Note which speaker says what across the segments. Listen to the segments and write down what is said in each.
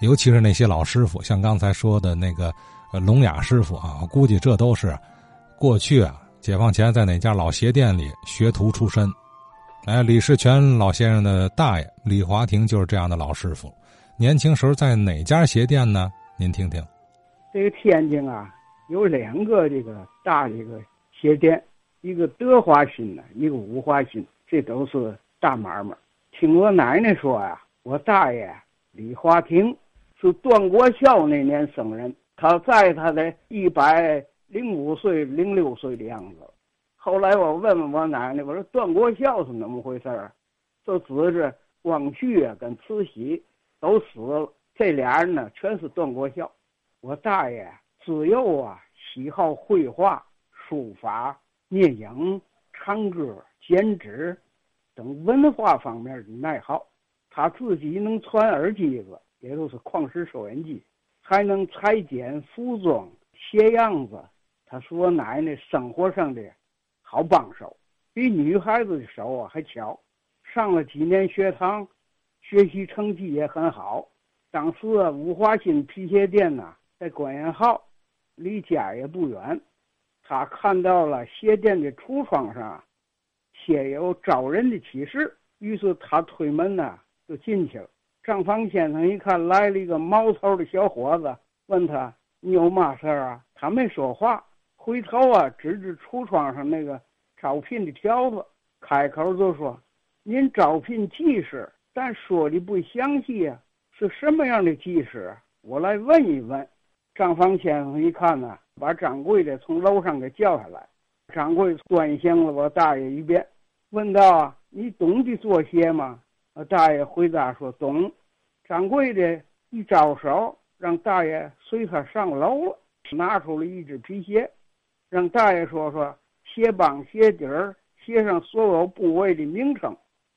Speaker 1: 尤其是那些老师傅，像刚才说的那个呃聋哑师傅啊，我估计这都是过去啊解放前在哪家老鞋店里学徒出身。哎，李世全老先生的大爷李华亭就是这样的老师傅。年轻时候在哪家鞋店呢？您听听。
Speaker 2: 这个天津啊，有两个这个大这个鞋店，一个德华新的，一个五华新，这都是大买卖。听我奶奶说呀，我大爷李华亭是段国孝那年生人，他在他的一百零五岁、零六岁的样子。后来我问问我奶奶，我说段国孝是怎么回事儿？就指着光绪啊跟慈禧都死了，这俩人呢全是段国孝。我大爷自幼啊喜好绘画、书法、聂影、唱歌、剪纸等文化方面的爱好。他自己能传耳机子，也就是矿石收音机，还能裁剪服装、鞋样子。他是我奶奶生活上的。好帮手，比女孩子的手啊还巧。上了几年学堂，学习成绩也很好。当时，五华新皮鞋店呐，在关元号，离家也不远。他看到了鞋店的橱窗上写有招人的启事，于是他推门呐就进去了。账房先生一看来了一个毛头的小伙子，问他：“你有嘛事儿啊？”他没说话。回头啊，指指橱窗上那个招聘的条子，开口就说：“您招聘技师，但说的不详细啊，是什么样的技师？我来问一问。”账房先生一看呢，把掌柜的从楼上给叫下来。掌柜端详了我大爷一遍，问道：“，你懂得做鞋吗？”我大爷回答说：“懂。”掌柜的一招手，让大爷随他上楼了，拿出了一只皮鞋。让大爷说说鞋帮、鞋底儿、鞋上所有部位的名称。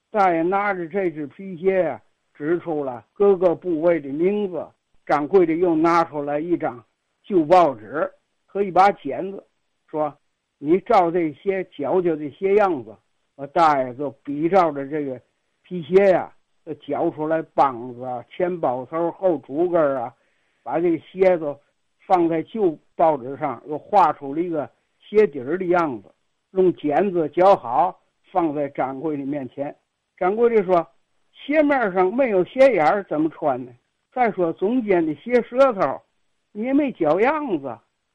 Speaker 2: 大爷拿着这只皮鞋呀，指出了各个部位的名字。掌柜的又拿出来一张旧报纸和一把剪子，说：“你照这鞋脚脚的鞋样子。”我大爷就比照着这个皮鞋呀，绞出来帮子啊、前包头、后主跟啊，把这个鞋子。放在旧报纸上，又画出了一个鞋底儿的样子，用剪子绞好，放在掌柜的面前。掌柜的说：“鞋面上没有鞋眼儿，怎么穿呢？再说中间的鞋舌头，你也没脚样子。”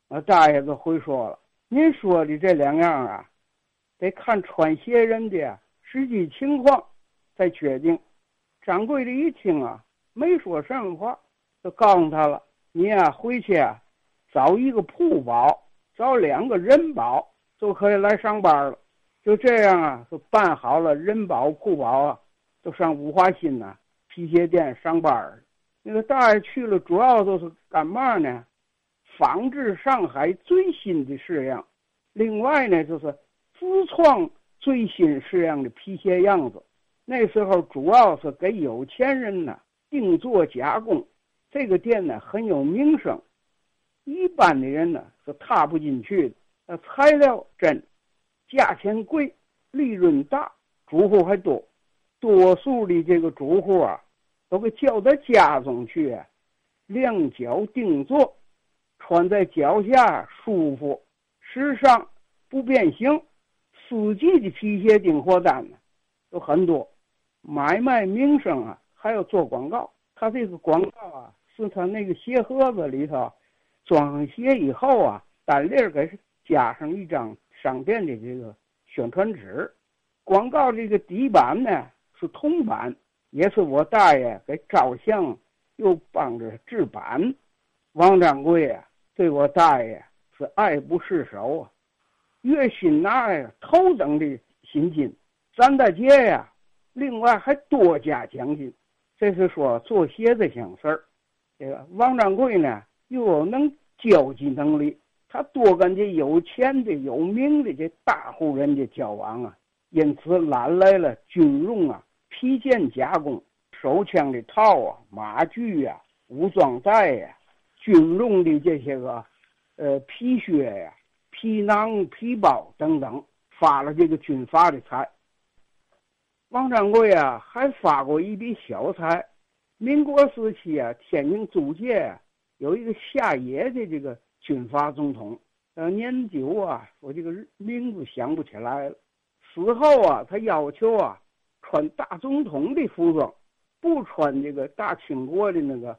Speaker 2: 啊，大爷子回说了：“您说的这两样啊，得看穿鞋人的实际情况再决定。”掌柜的一听啊，没说什么话，就告诉他了：“你呀，回去啊。”找一个铺保，找两个人保，就可以来上班了。就这样啊，就办好了人保、铺保啊，就上五华新呐皮鞋店上班那个大爷去了，主要就是干嘛呢？仿制上海最新的式样，另外呢，就是自创最新式样的皮鞋样子。那时候主要是给有钱人呢定做加工。这个店呢很有名声。一般的人呢是踏不进去的。那材料真，价钱贵，利润大，主户还多。多数的这个主户啊，都给叫到家中去，量脚定做，穿在脚下舒服、时尚、不变形。四季的皮鞋订货单呢，有很多。买卖名声啊，还要做广告。他这个广告啊，是他那个鞋盒子里头。装鞋以后啊，单粒儿给加上一张商店的这个宣传纸，广告这个底板呢是铜板，也是我大爷给照相又帮着制版。王掌柜啊，对我大爷是爱不释手啊，月薪拿呀头等的薪金，三大节呀，另外还多加奖金。这是说做鞋这项事儿，这个王掌柜呢。又有能交际能力，他多跟这有钱的、有名的这大户人家交往啊，因此揽来了军用啊、皮件加工、手枪的套啊、马具啊、武装带呀、军用的这些个呃皮靴呀、皮囊、皮包等等，发了这个军阀的财。王掌柜啊，还发过一笔小财，民国时期啊，天津租界有一个下野的这个军阀总统，呃，年久啊，我这个名字想不起来了。死后啊，他要求啊，穿大总统的服装，不穿这个大清国的那个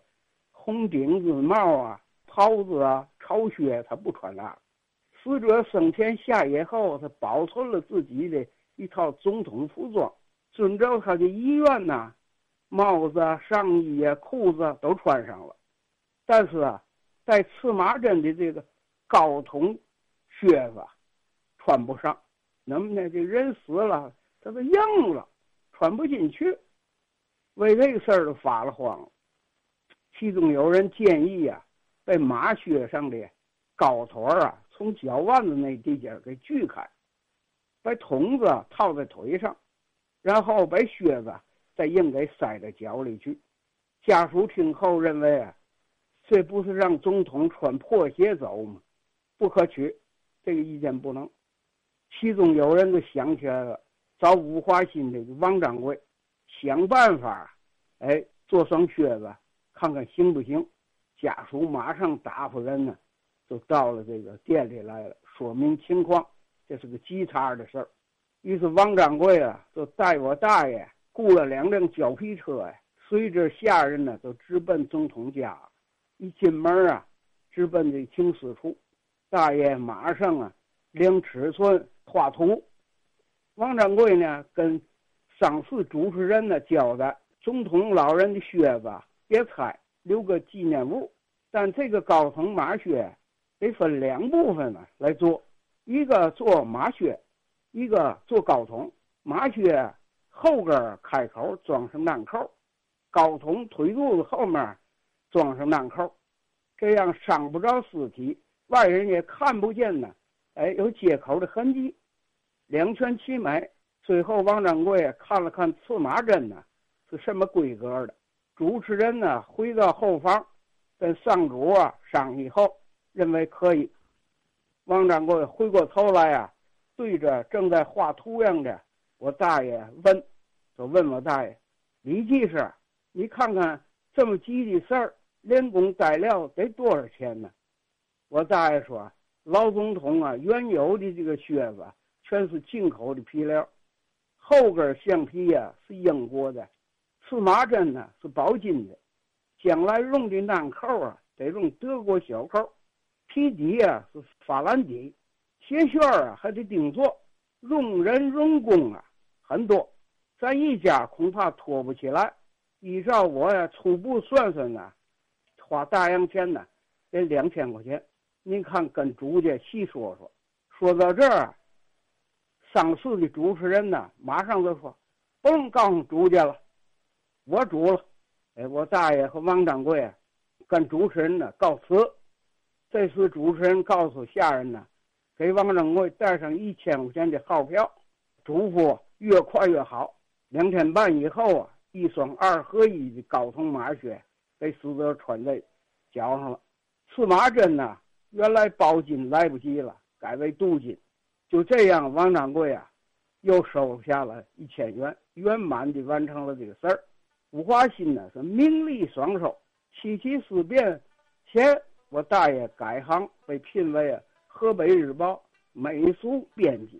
Speaker 2: 红顶子帽啊、袍子啊、朝靴，他不穿那。死者生前下野后，他保存了自己的一套总统服装，遵照他的遗愿呐。帽子、上衣、裤子都穿上了，但是啊，带刺马针的这个高筒靴子穿不上。那么呢，这人死了，他都硬了，穿不进去。为这个事儿都发了慌了。其中有人建议啊，把马靴上的高筒啊，从脚腕子那地界给锯开，把筒子套在腿上，然后把靴子。再硬给塞到脚里去，家属听后认为啊，这不是让总统穿破鞋走吗？不可取，这个意见不能。其中有人就想起来了，找五华新的王掌柜想办法，哎，做双靴子，看看行不行。家属马上打发人呢，就到了这个店里来了，说明情况，这是个急茬的事儿。于是王掌柜啊，就带我大爷。雇了两辆胶皮车呀，随着下人呢，就直奔总统家。一进门啊，直奔这停尸处。大爷马上啊，量尺寸、画图。王掌柜呢，跟丧事主持人呢交代：总统老人的靴子别拆，留个纪念物。但这个高筒马靴得分两部分呢来做，一个做马靴，一个做高筒马靴。后跟开口装上囊口，高筒腿肚子后面装上囊扣，这样伤不着尸体，外人也看不见呢。哎，有接口的痕迹，两全其美。最后，王掌柜看了看刺马针呢，是什么规格的。主持人呢，回到后房跟丧主啊商议后，认为可以。王掌柜回过头来啊，对着正在画图样的。我大爷问，就问我大爷，李技师，你看看这么急的事儿，连工带料得多少钱呢？我大爷说，老总统啊，原有的这个靴子全是进口的皮料，后跟橡皮呀是英国的，刺马针呢是包金的，将来用的暗扣啊得用德国小扣，皮底啊是法兰底，鞋楦啊还得定做，用人用工啊。很多，咱一家恐怕拖不起来。依照我呀初步算算呢，花大洋钱呢得两千块钱。您看跟主家细说说。说到这儿，上次的主持人呢马上就说：“不用告诉主家了，我主了。”哎，我大爷和王掌柜啊跟主持人呢告辞。这次主持人告诉下人呢，给王掌柜带上一千块钱的号票，嘱咐。越快越好。两天半以后啊，一双二合一的高筒马靴被死者穿在脚上了。刺马针呢，原来包金来不及了，改为镀金。就这样，王掌柜啊，又收下了一千元，圆满的完成了这个事儿。吴华新呢是名利双收。七七事变前，我大爷改行，被聘为啊《河北日报》美术编辑。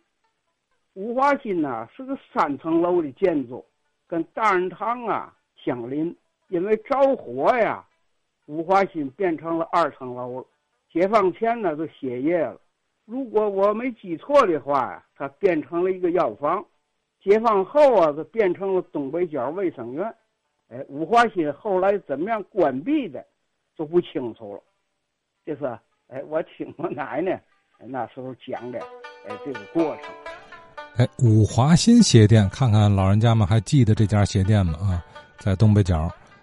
Speaker 2: 五华新呐是个三层楼的建筑，跟大人堂啊相邻。因为着火呀，五华新变成了二层楼了。解放前呢就歇业了。如果我没记错的话呀，它变成了一个药房。解放后啊，就变成了东北角卫生院。哎，五华新后来怎么样关闭的，就不清楚了。这是哎，我听我奶奶那时候讲的哎这个过程。
Speaker 1: 哎，五华新鞋店，看看老人家们还记得这家鞋店吗？啊，在东北角。